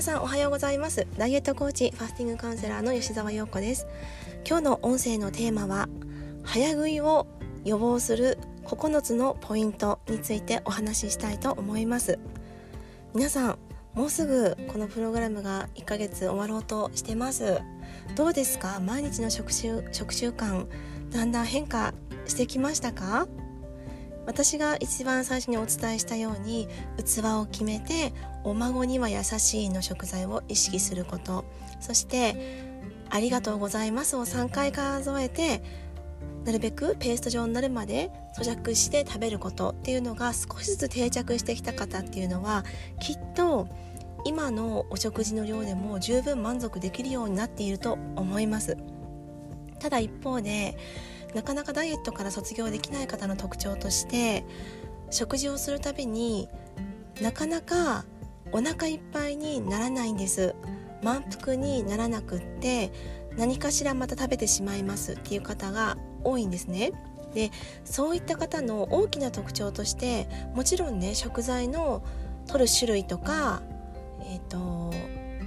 皆さんおはようございます。ダイエットコーチファスティングカウンセラーの吉澤陽子です。今日の音声のテーマは早食いを予防する9つのポイントについてお話ししたいと思います。皆さんもうすぐこのプログラムが1ヶ月終わろうとしてます。どうですか？毎日の食習食習慣だんだん変化してきましたか？私が一番最初にお伝えしたように器を決めてお孫には優しいの食材を意識すること。そしてありがとうございますを3回数えてなるべくペースト状になるまで咀嚼して食べること。っていうのが少しずつ定着してきた方っていうのはきっと今のお食事の量でも十分満足できるようになっていると思います。ただ一方でなかなかダイエットから卒業できない方の特徴として食事をするたびになかなかお腹いっぱいにならないんです。満腹にならなくって何かしらまた食べてしまいますっていう方が多いんですね。でそういった方の大きな特徴としてもちろんね食材の取る種類とかえっ、ー、と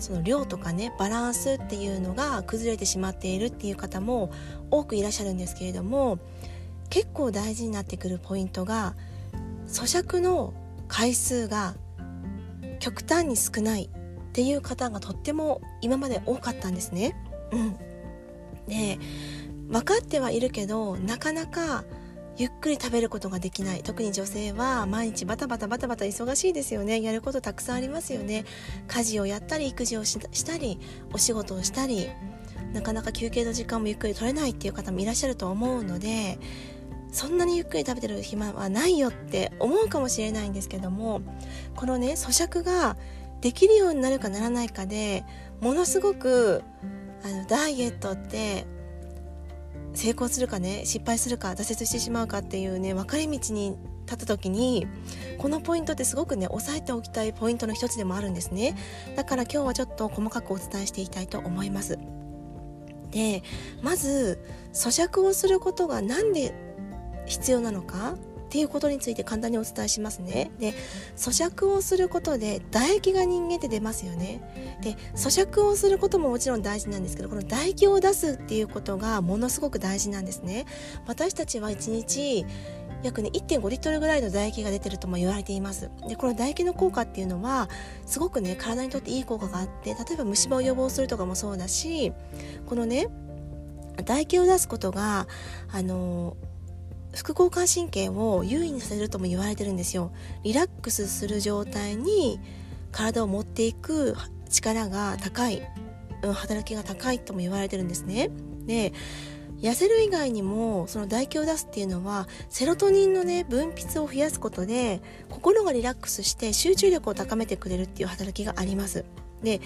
その量とかねバランスっていうのが崩れてしまっているっていう方も多くいらっしゃるんですけれども結構大事になってくるポイントが咀嚼の回数が極端に少ないっていう方がとっても今まで多かったんですね。うん、で分かってはいるけどなかなかゆっくり食べることができない。特に女性は毎日バタバタバタバタ忙しいですよね。やることたくさんありますよね。家事をやったり育児をしたりお仕事をしたりなかなか休憩の時間もゆっくり取れないっていう方もいらっしゃると思うのでそんなにゆっくり食べてる暇はないよって思うかもしれないんですけどもこのね咀嚼ができるようになるかならないかでものすごくあのダイエットって成功するかね失敗するか挫折してしまうかっていうね分かれ道に立った時にこのポイントってすごくね押さえておきたいポイントの一つでもあるんですね。だから今日はちょっと細かくお伝えしていきたいと思います。でまず咀嚼をすることが何で必要なのか。っていうことについて簡単にお伝えしますね。で咀嚼をすることで唾液が人間って出ますよね。で咀嚼をすることももちろん大事なんですけどこの唾液を出すっていうことがものすごく大事なんですね。私たちは1日約ね1.5リットルぐらいの唾液が出てるとも言われていますでこの唾液の効果っていうのはすごくね体にとっていい効果があって例えば虫歯を予防するとかもそうだしこのね唾液を出すことがあの副交感神経を優位にさせるとも言われてるんですよ。リラックスする状態に体を持っていく力が高い、働きが高いとも言われてるんですね。で痩せる以外にもその唾液を出すっていうのはセロトニンのね分泌を増やすことで心がリラックスして集中力を高めてくれるっていう働きがあります。で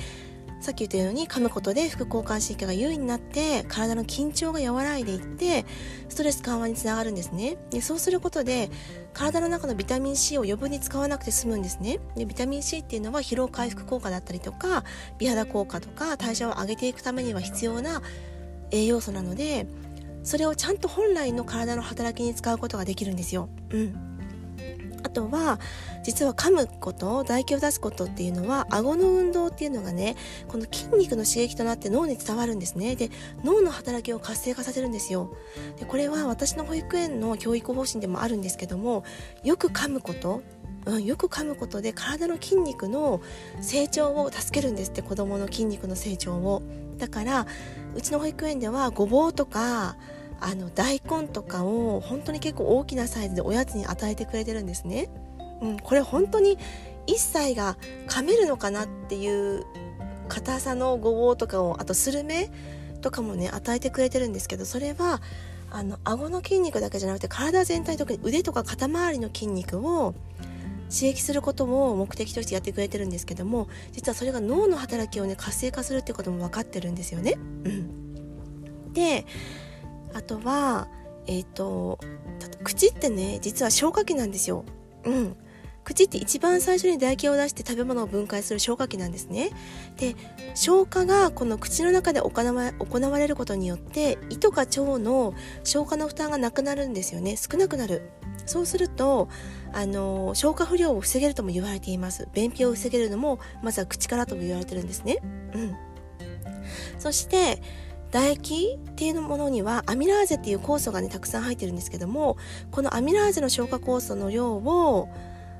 さっき言ったように噛むことで副交感神経が優位になって体の緊張が和らいでいってストレス緩和につながるんですね。でそうすることで体の中のビタミン C を余分に使わなくて済むんですね。でビタミン C っていうのは疲労回復効果だったりとか美肌効果とか代謝を上げていくためには必要な栄養素なのでそれをちゃんと本来の体の働きに使うことができるんですよ。うん。あとは実は噛むこと唾液を出すことっていうのは顎の運動っていうのがねこの筋肉の刺激となって脳に伝わるんですね。で脳の働きを活性化させるんですよ。でこれは私の保育園の教育方針でもあるんですけどもよく噛むことうん、よく噛むことで体の筋肉の成長を助けるんですって子どもの筋肉の成長を。だからうちの保育園ではごぼうとかあの大根とかを本当に結構大きなサイズでおやつに与えてくれてるんですね。うん、これ本当に1歳が噛めるのかなっていう硬さのごぼうとかをあとスルメとかもね与えてくれてるんですけどそれはあの顎の筋肉だけじゃなくて体全体特に腕とか肩周りの筋肉を刺激することを目的としてやってくれてるんですけども実はそれが脳の働きをね活性化するってことも分かってるんですよね。うん、であとはえっ、ー、と口ってね実は消化器なんですよ。うん口って一番最初に唾液を出して食べ物を分解する消化器なんですね。で消化がこの口の中で行わ行われることによって胃とか腸の消化の負担がなくなるんですよね少なくなる。そうするとあの消化不良を防げるとも言われています便秘を防げるのもまずは口からとも言われてるんですね、うん、そして唾液っていうものにはアミラーゼっていう酵素がねたくさん入ってるんですけどもこのアミラーゼの消化酵素の量を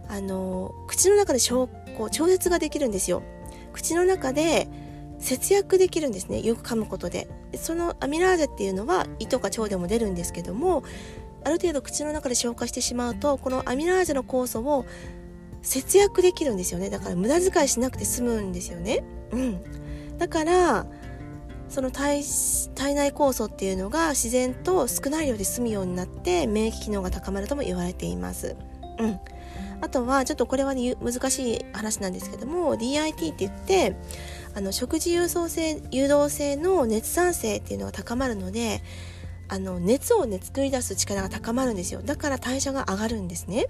あの口の中でこう調節ができるんですよ。口の中で節約できるんですね。よく噛むことで。そのアミラーゼっていうのは胃とか腸でも出るんですけどもある程度口の中で消化してしまうとこのアミラーゼの酵素を節約できるんですよね。だから無駄遣いしなくて済むんですよね。うん。だからその体体内酵素っていうのが自然と少ない量で済むようになって免疫機能が高まるとも言われています。うん、あとはちょっとこれは、ね、難しい話なんですけども DIT って言ってあの食事誘導性誘導性の熱産生っていうのが高まるのであの熱をね作り出す力が高まるんですよ。だから代謝が上がるんですね。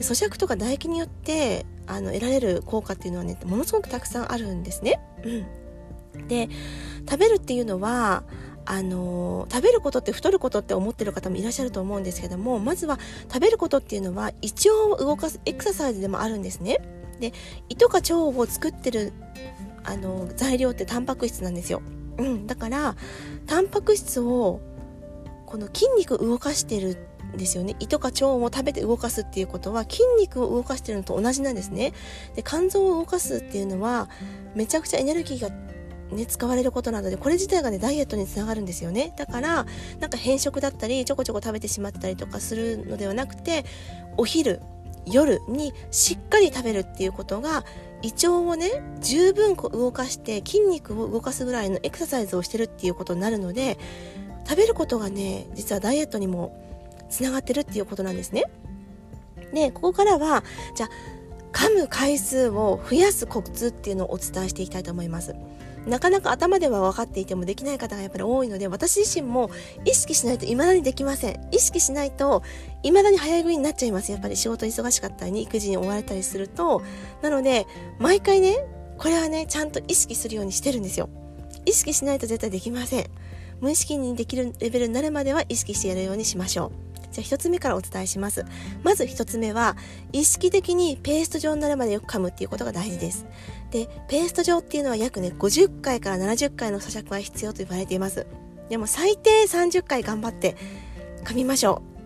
咀嚼とか唾液によってあの得られる効果っていうのはねものすごくたくさんあるんですね、うん。で食べるっていうのはあの食べることって太ることって思ってる方もいらっしゃると思うんですけどもまずは食べることっていうのは胃腸を動かすエクササイズでもあるんですね。で胃とか腸を作ってるあの材料ってタンパク質なんですよ、うん、だからタンパク質をこの筋肉動かしてるんですよね。胃とか腸を食べて動かすっていうことは筋肉を動かしてるのと同じなんですね。で肝臓を動かすっていうのはめちゃくちゃエネルギーがね、使われることなのでこれ自体がねダイエットにつながるんですよねだからなんか変色だったりちょこちょこ食べてしまったりとかするのではなくてお昼夜にしっかり食べるっていうことが胃腸をね十分動かして筋肉を動かすぐらいのエクササイズをしてるっていうことになるので食べることがね実はダイエットにもつながってるっていうことなんですね。でここからはじゃあ噛む回数を増やすコツっていうのをお伝えしていきたいと思います。なかなか頭では分かっていてもできない方がやっぱり多いので私自身も意識しないと未だにできません。意識しないと未だに早食いになっちゃいます。やっぱり仕事忙しかったり育児に追われたりすると。なので毎回ねこれはねちゃんと意識するようにしてるんですよ。意識しないと絶対できません。無意識にできるレベルになるまでは意識してやるようにしましょう。じゃあ1つ目からお伝えします。まず1つ目は意識的にペースト状になるまでよく噛むっていうことが大事です。でペースト状っていうのは約ね50回から70回の咀嚼が必要と言われています。でも最低30回頑張って噛みましょう。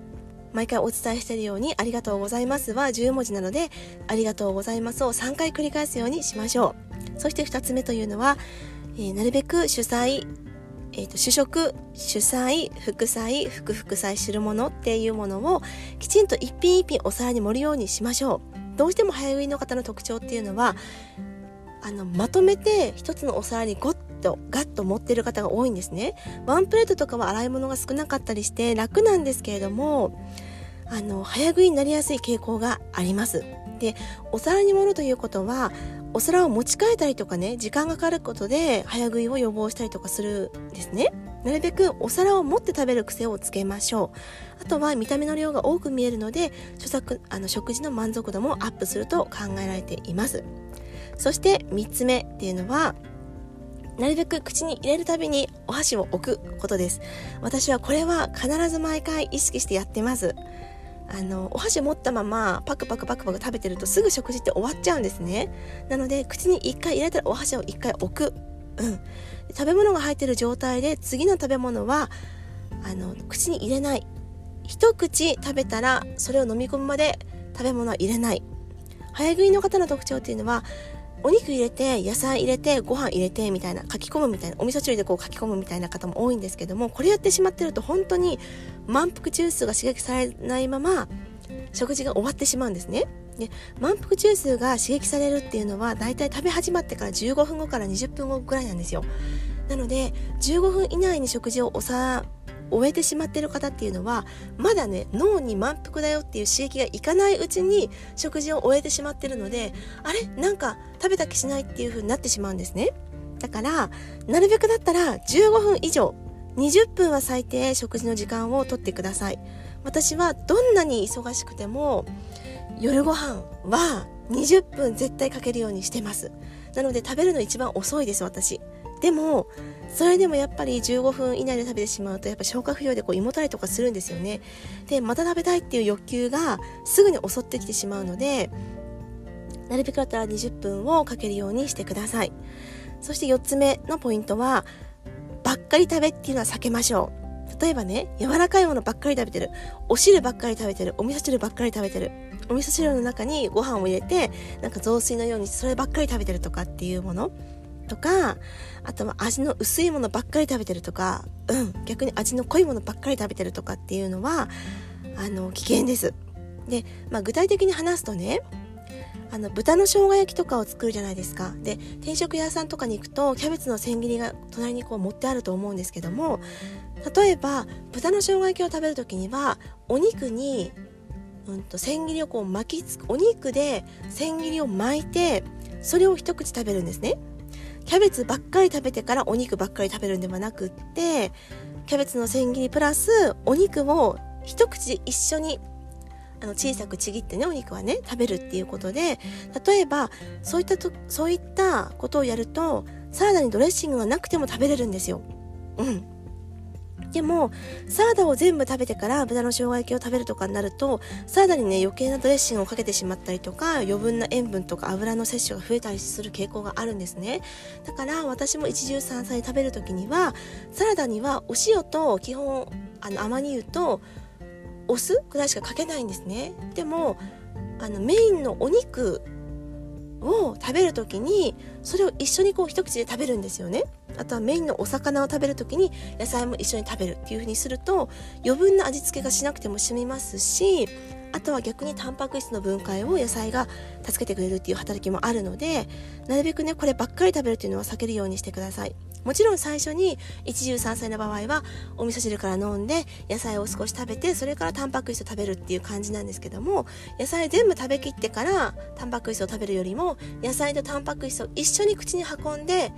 毎回お伝えしているようにありがとうございますは10文字なのでありがとうございますを3回繰り返すようにしましょう。そして2つ目というのは、えー、なるべく主催えーと、主食主菜副菜副副菜汁物っていうものをきちんと一品一品お皿に盛るようにしましょう。どうしても早食いの方の特徴っていうのはあのまとめて一つのお皿にゴッとガッと持ってる方が多いんですね。ワンプレートとかは洗い物が少なかったりして楽なんですけれどもあの早食いになりやすい傾向があります。でお皿に盛るということはお皿を持ち替えたりとかね時間がかかることで早食いを予防したりとかするんですね。なるべくお皿を持って食べる癖をつけましょう。あとは見た目の量が多く見えるので著作あの食事の満足度もアップすると考えられています。そして3つ目っていうのはなるべく口に入れるたびにお箸を置くことです。私はこれは必ず毎回意識してやってます。あのお箸持ったままパクパクパクパク食べてるとすぐ食事って終わっちゃうんですね。なので口に1回入れたらお箸を1回置く、うん、食べ物が入ってる状態で次の食べ物はあの口に入れない。一口食べたらそれを飲み込むまで食べ物は入れない。早食いの方の特徴っていうのはお肉入れて野菜入れてご飯入れてみたいな書き込むみたいなお味噌汁でこう書き込むみたいな方も多いんですけどもこれやってしまってると本当に満腹中枢が刺激されないまま食事が終わってしまうんですね。で満腹中枢が刺激されるっていうのはだいたい食べ始まってから15分後から20分後ぐらいなんですよ。なので15分以内に食事を抑終えてしまってる方っていうのはまだね脳に満腹だよっていう刺激がいかないうちに食事を終えてしまってるのであれ？なんか食べた気しないっていう風になってしまうんですね。だからなるべくだったら15分以上20分は最低食事の時間をとってください。私はどんなに忙しくても夜ご飯は20分絶対かけるようにしてます。なので食べるの一番遅いです私。でもそれでもやっぱり15分以内で食べてしまうとやっぱ消化不良でこう胃もたれとかするんですよね。でまた食べたいっていう欲求がすぐに襲ってきてしまうのでなるべくだったら20分をかけるようにしてください。そして4つ目のポイントはばっかり食べっていうのは避けましょう。例えばね柔らかいものばっかり食べてる。お汁ばっかり食べてる。お味噌汁ばっかり食べてる。お味噌汁の中にご飯を入れてなんか雑炊のようにそればっかり食べてるとかっていうもの。とかあとは味の薄いものばっかり食べてるとか、うん、逆に味の濃いものばっかり食べてるとかっていうのはあの危険です。で、まあ、具体的に話すとねあの豚の生姜焼きとかを作るじゃないですかで定食屋さんとかに行くとキャベツの千切りが隣にこう持ってあると思うんですけども例えば豚の生姜焼きを食べる時にはお肉に、うんと、千切りをこう巻きつくお肉で千切りを巻いてそれを一口食べるんですねキャベツばっかり食べてからお肉ばっかり食べるんではなくってキャベツの千切りプラスお肉を一口一緒にあの小さくちぎってねお肉はね食べるっていうことで例えばそういったとそういったことをやるとサラダにドレッシングがなくても食べれるんですよ。うんでもサラダを全部食べてから豚の生姜焼きを食べるとかになるとサラダにね余計なドレッシングをかけてしまったりとか余分な塩分とか油の摂取が増えたりする傾向があるんですね。だから私も一汁三菜食べる時にはサラダにはお塩と基本あのアマニ油とお酢ぐらいしかかけないんですね。でもあのメインのお肉を食べる時にそれを一緒にこう一口で食べるんですよね。あとはメインのお魚を食べる時に野菜も一緒に食べるっていう風にすると余分な味付けがしなくても済みますしあとは逆にタンパク質の分解を野菜が助けてくれるっていう働きもあるのでなるべくねこればっかり食べるっていうのは避けるようにしてください。もちろん最初に一汁三菜の場合はお味噌汁から飲んで野菜を少し食べてそれからタンパク質を食べるっていう感じなんですけども野菜全部食べきってからタンパク質を食べるよりも野菜とタンパク質を一緒に口に運んで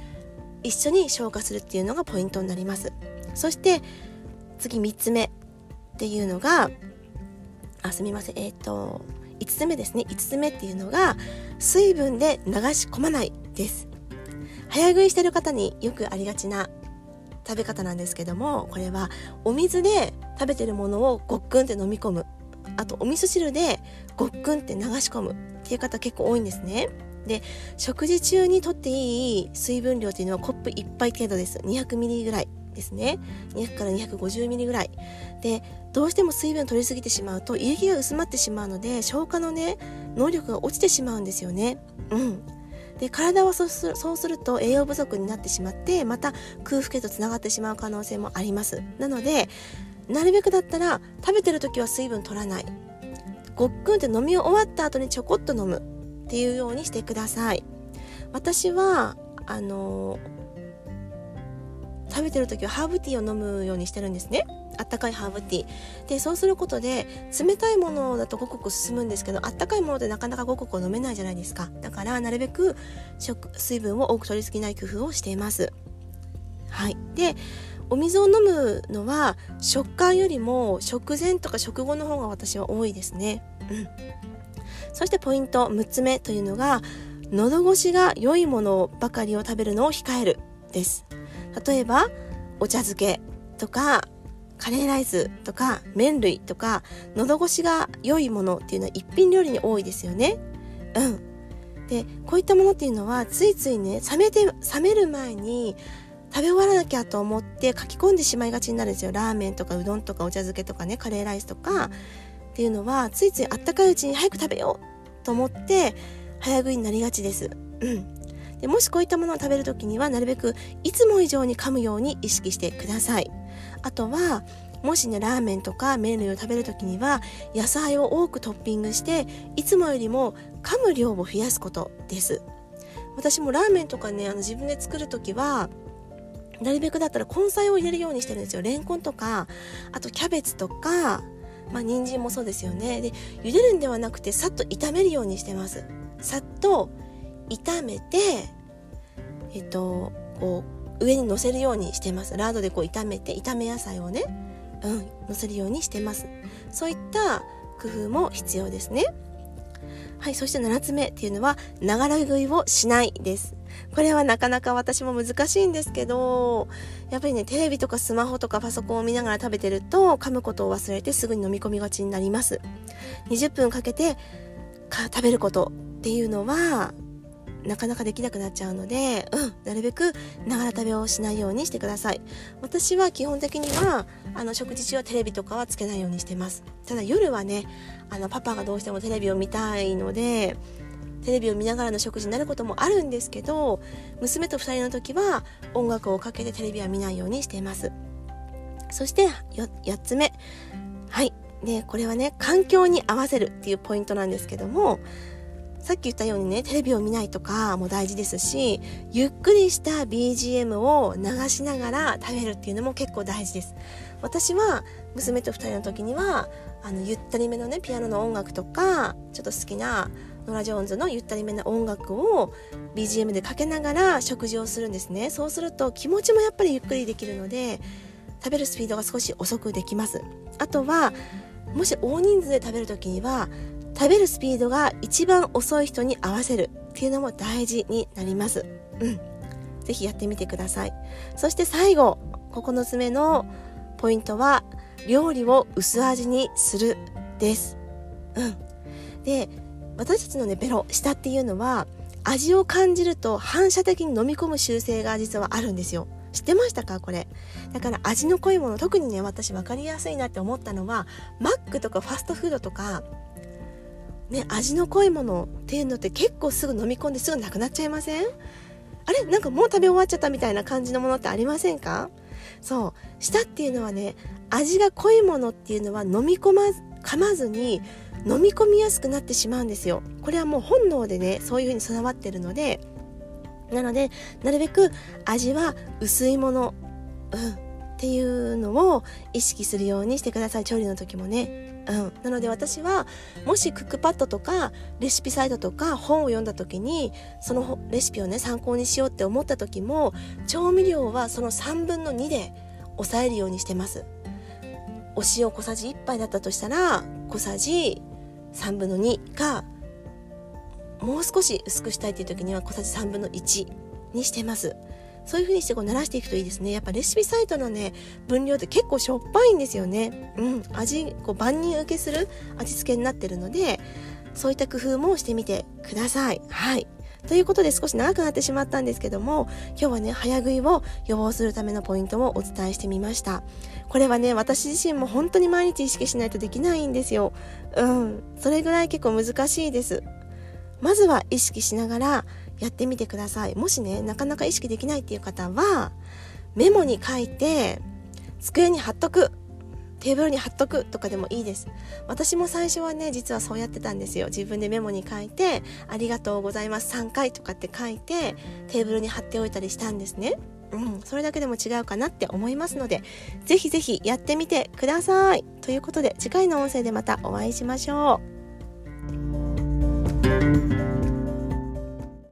一緒に消化するっていうのがポイントになります。そして次3つ目っていうのがあすみません。えっ、ー、と5つ目ですね。5つ目っていうのが水分で流し込まないです。早食いしてる方によくありがちな食べ方なんですけどもこれはお水で食べてるものをごっくんって飲み込む。あとお味噌汁でごっくんって流し込むっていう方結構多いんですね。で食事中にとっていい水分量っていうのはコップ1杯程度です。200ミリぐらいですね。200から250ミリぐらい。でどうしても水分取りすぎてしまうと胃液が薄まってしまうので消化のね能力が落ちてしまうんですよね。うん。で体はそうするそうすると栄養不足になってしまってまた空腹へとつながってしまう可能性もあります。なのでなるべくだったら食べてる時は水分取らない。ごっくんって飲み終わった後にちょこっと飲む。っていうようにしてください。私はあの食べてる時はハーブティーを飲むようにしてるんですね。あったかいハーブティー。でそうすることで冷たいものだとごくごく進むんですけどあったかいものでなかなかごくごく飲めないじゃないですか。だからなるべく食水分を多く取りすぎない工夫をしています。はい。でお水を飲むのは食感よりも食前とか食後の方が私は多いですね。うん。そしてポイント6つ目というのが喉越しが良いものばかりを食べるのを控えるです例えばお茶漬けとかカレーライスとか麺類とか喉越しが良いものっていうのは一品料理に多いですよね。うん。でこういったものっていうのはついついね冷めて冷める前に食べ終わらなきゃと思って書き込んでしまいがちになるんですよラーメンとかうどんとかお茶漬けとかねカレーライスとかっていうのはついついあったかいうちに早く食べようと思って早食いになりがちです。うん。でもしこういったものを食べる時にはなるべくいつも以上に噛むように意識してください。あとはもしねラーメンとか麺類を食べる時には野菜を多くトッピングしていつもよりも噛む量を増やすことです。私もラーメンとかねあの自分で作る時はなるべくだったら根菜を入れるようにしてるんですよ。レンコンとかあとキャベツとかまあ人参もそうですよね。で茹でるんではなくてさっと炒めるようにしてます。さっと炒めてえっとこう上に乗せるようにしてます。ラードでこう炒めて炒め野菜をねうん乗せるようにしてます。そういった工夫も必要ですね。はい、そして7つ目っていうのは、ながら食いをしないです。これはなかなか私も難しいんですけど、やっぱりね、テレビとかスマホとかパソコンを見ながら食べてると、噛むことを忘れてすぐに飲み込みがちになります。20分かけて食べることっていうのは、なかなかできなくなっちゃうので、うん、なるべくながら食べをしないようにしてください。私は基本的には、あの、食事中はテレビとかはつけないようにしてます。ただ夜はね、あの、パパがどうしてもテレビを見たいので、テレビを見ながらの食事になることもあるんですけど、娘と2人の時は音楽をかけてテレビは見ないようにしています。そして8つ目。はい。で、これはね、環境に合わせるっていうポイントなんですけども、さっき言ったようにね、テレビを見ないとかも大事ですし、ゆっくりした BGM を流しながら食べるっていうのも結構大事です。私は娘と2人の時には、あの、ゆったりめのね、ピアノの音楽とか、ちょっと好きなノラ・ジョーンズのゆったりめな音楽を BGM でかけながら食事をするんですね。そうすると気持ちもやっぱりゆっくりできるので、食べるスピードが少し遅くできます。あとは、もし大人数で食べる時には食べるスピードが一番遅い人に合わせるっていうのも大事になります。うん。ぜひやってみてください。そして最後、9つ目のポイントは、料理を薄味にするです。うん。で、私たちのね、ベロ、舌っていうのは、味を感じると反射的に飲み込む習性が実はあるんですよ。知ってましたかこれ？だから味の濃いもの、特にね、私分かりやすいなって思ったのは、マックとかファストフードとか、ね、味の濃いものっていうのって結構すぐ飲み込んですぐなくなっちゃいません？あれ？なんかもう食べ終わっちゃったみたいな感じのものってありませんか？そう。舌っていうのはね味が濃いものっていうのは飲み込まず噛まずに飲み込みやすくなってしまうんですよ。これはもう本能でねそういう風に備わってるのでなのでなるべく味は薄いもの、うん、っていうのを意識するようにしてください。調理の時もね。うん、なので私はもしクックパッドとかレシピサイトとか本を読んだ時にそのレシピをね参考にしようって思った時も調味料はその3分の2で抑えるようにしてます。お塩小さじ1杯だったとしたら小さじ3分の2かもう少し薄くしたいっていう時には小さじ3分の1にしてます。そういう風にしてこう慣らしていくといいですね。やっぱレシピサイトのね、分量って結構しょっぱいんですよね。うん。味、こう万人受けする味付けになってるので、そういった工夫もしてみてください。はい。ということで少し長くなってしまったんですけども、今日はね、早食いを予防するためのポイントをお伝えしてみました。これはね、私自身も本当に毎日意識しないとできないんですよ。うん。それぐらい結構難しいです。まずは意識しながら、やってみてくださいもしねなかなか意識できないっていう方はメモに書いて机に貼っとくテーブルに貼っとくとかでもいいです私も最初はね実はそうやってたんですよ自分でメモに書いてありがとうございます3回とかって書いてテーブルに貼っておいたりしたんですねうん、それだけでも違うかなって思いますので、ぜひぜひやってみてください。ということで、次回の音声でまたお会いしましょう。